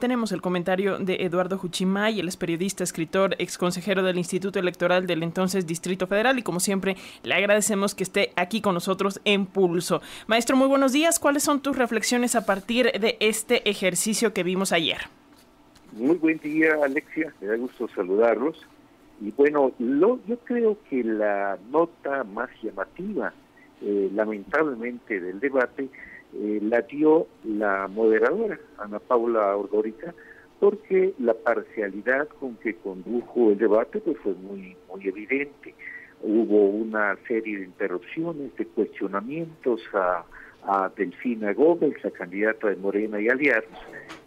Tenemos el comentario de Eduardo Juchimay, él es periodista, escritor, ex consejero del Instituto Electoral del entonces Distrito Federal y como siempre le agradecemos que esté aquí con nosotros en Pulso. Maestro, muy buenos días. ¿Cuáles son tus reflexiones a partir de este ejercicio que vimos ayer? Muy buen día, Alexia. Me da gusto saludarlos. Y bueno, lo, yo creo que la nota más llamativa, eh, lamentablemente, del debate eh, la dio la moderadora, Ana Paula Ordórica, porque la parcialidad con que condujo el debate pues fue muy, muy evidente. Hubo una serie de interrupciones, de cuestionamientos a, a Delfina Gómez, la candidata de Morena y aliados,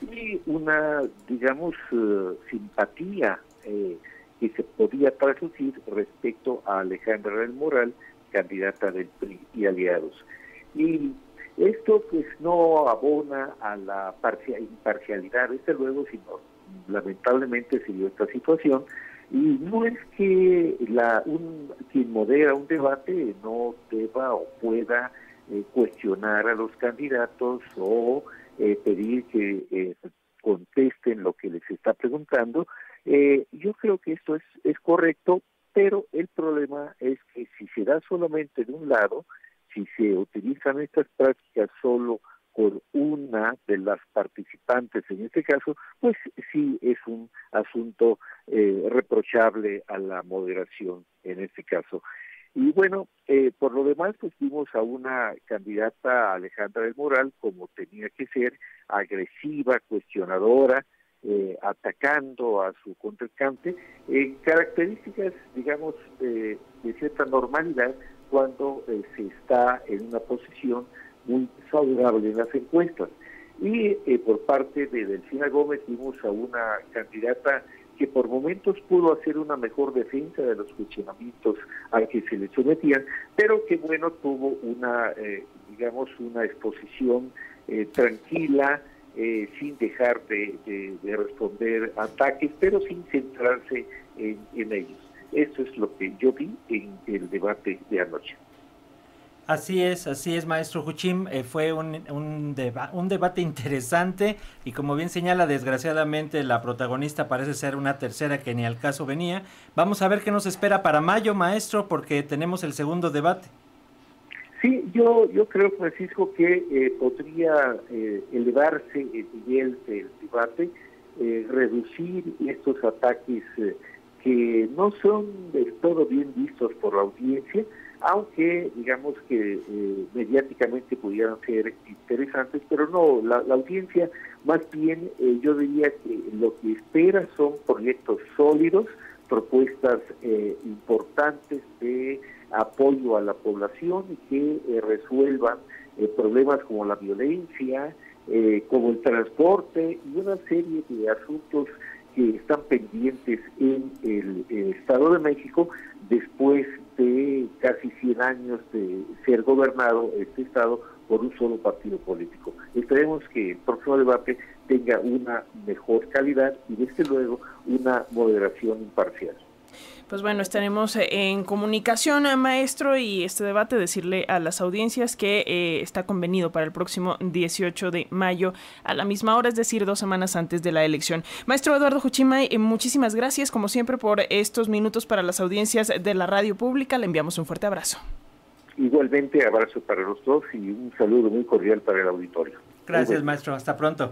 y una, digamos, eh, simpatía eh, que se podía traducir respecto a Alejandra del Moral, candidata del PRI y aliados. Y esto pues no abona a la imparcialidad, desde luego, sino lamentablemente se dio esta situación y no es que la, un, quien modera un debate no deba o pueda eh, cuestionar a los candidatos o eh, pedir que eh, contesten lo que les está preguntando. yo creo que esto es, es correcto, pero el problema es que si se da solamente de un lado, si se utilizan estas prácticas solo por una de las participantes en este caso, pues sí es un asunto eh, reprochable a la moderación en este caso. Y bueno, eh, por lo demás, pues vimos a una candidata, Alejandra del Moral, como tenía que ser, agresiva, cuestionadora, eh, atacando a su contrincante, en características, digamos, de cierta normalidad, cuando eh, se está en una posición muy favorable en las encuestas. Y eh, por parte de Delfina Gómez vimos a una candidata que por momentos pudo hacer una mejor defensa de los cuestionamientos a que se le sometían, pero que bueno, tuvo una, eh, digamos, una exposición tranquila, sin dejar de, responder ataques, pero sin centrarse en ellos. Eso es lo que yo vi en el debate de anoche. Así es, así es, maestro Huchim. Eh, fue un, un, un, debate interesante y como bien señala, desgraciadamente la protagonista parece ser una tercera que ni al caso venía. Vamos a ver qué nos espera para mayo, maestro, porque tenemos el segundo debate. Sí, yo, yo creo, Francisco, que eh, podría eh, elevarse el nivel del debate, reducir estos ataques que no son del todo bien vistos por la audiencia, aunque digamos que eh, mediáticamente pudieran ser interesantes, pero no, la, audiencia más bien eh, yo diría que lo que espera son proyectos sólidos, propuestas eh, importantes de apoyo a la población y que resuelvan problemas como la violencia, como el transporte y una serie de asuntos que están pendientes en el, Estado de México después de casi 100 años de ser gobernado este Estado por un solo partido político. Esperemos que el próximo debate tenga una mejor calidad y desde luego una moderación imparcial. Pues bueno, estaremos eh, en comunicación, eh, maestro, y este debate decirle a las audiencias que eh, está convenido para el próximo 18 de mayo a la misma hora, es decir, dos semanas antes de la elección. Maestro Eduardo Juchimay, muchísimas gracias, como siempre, por estos minutos para las audiencias de la radio pública. Le enviamos un fuerte abrazo. Igualmente, abrazo para los dos y un saludo muy cordial para el auditorio. Gracias, maestro. Hasta pronto.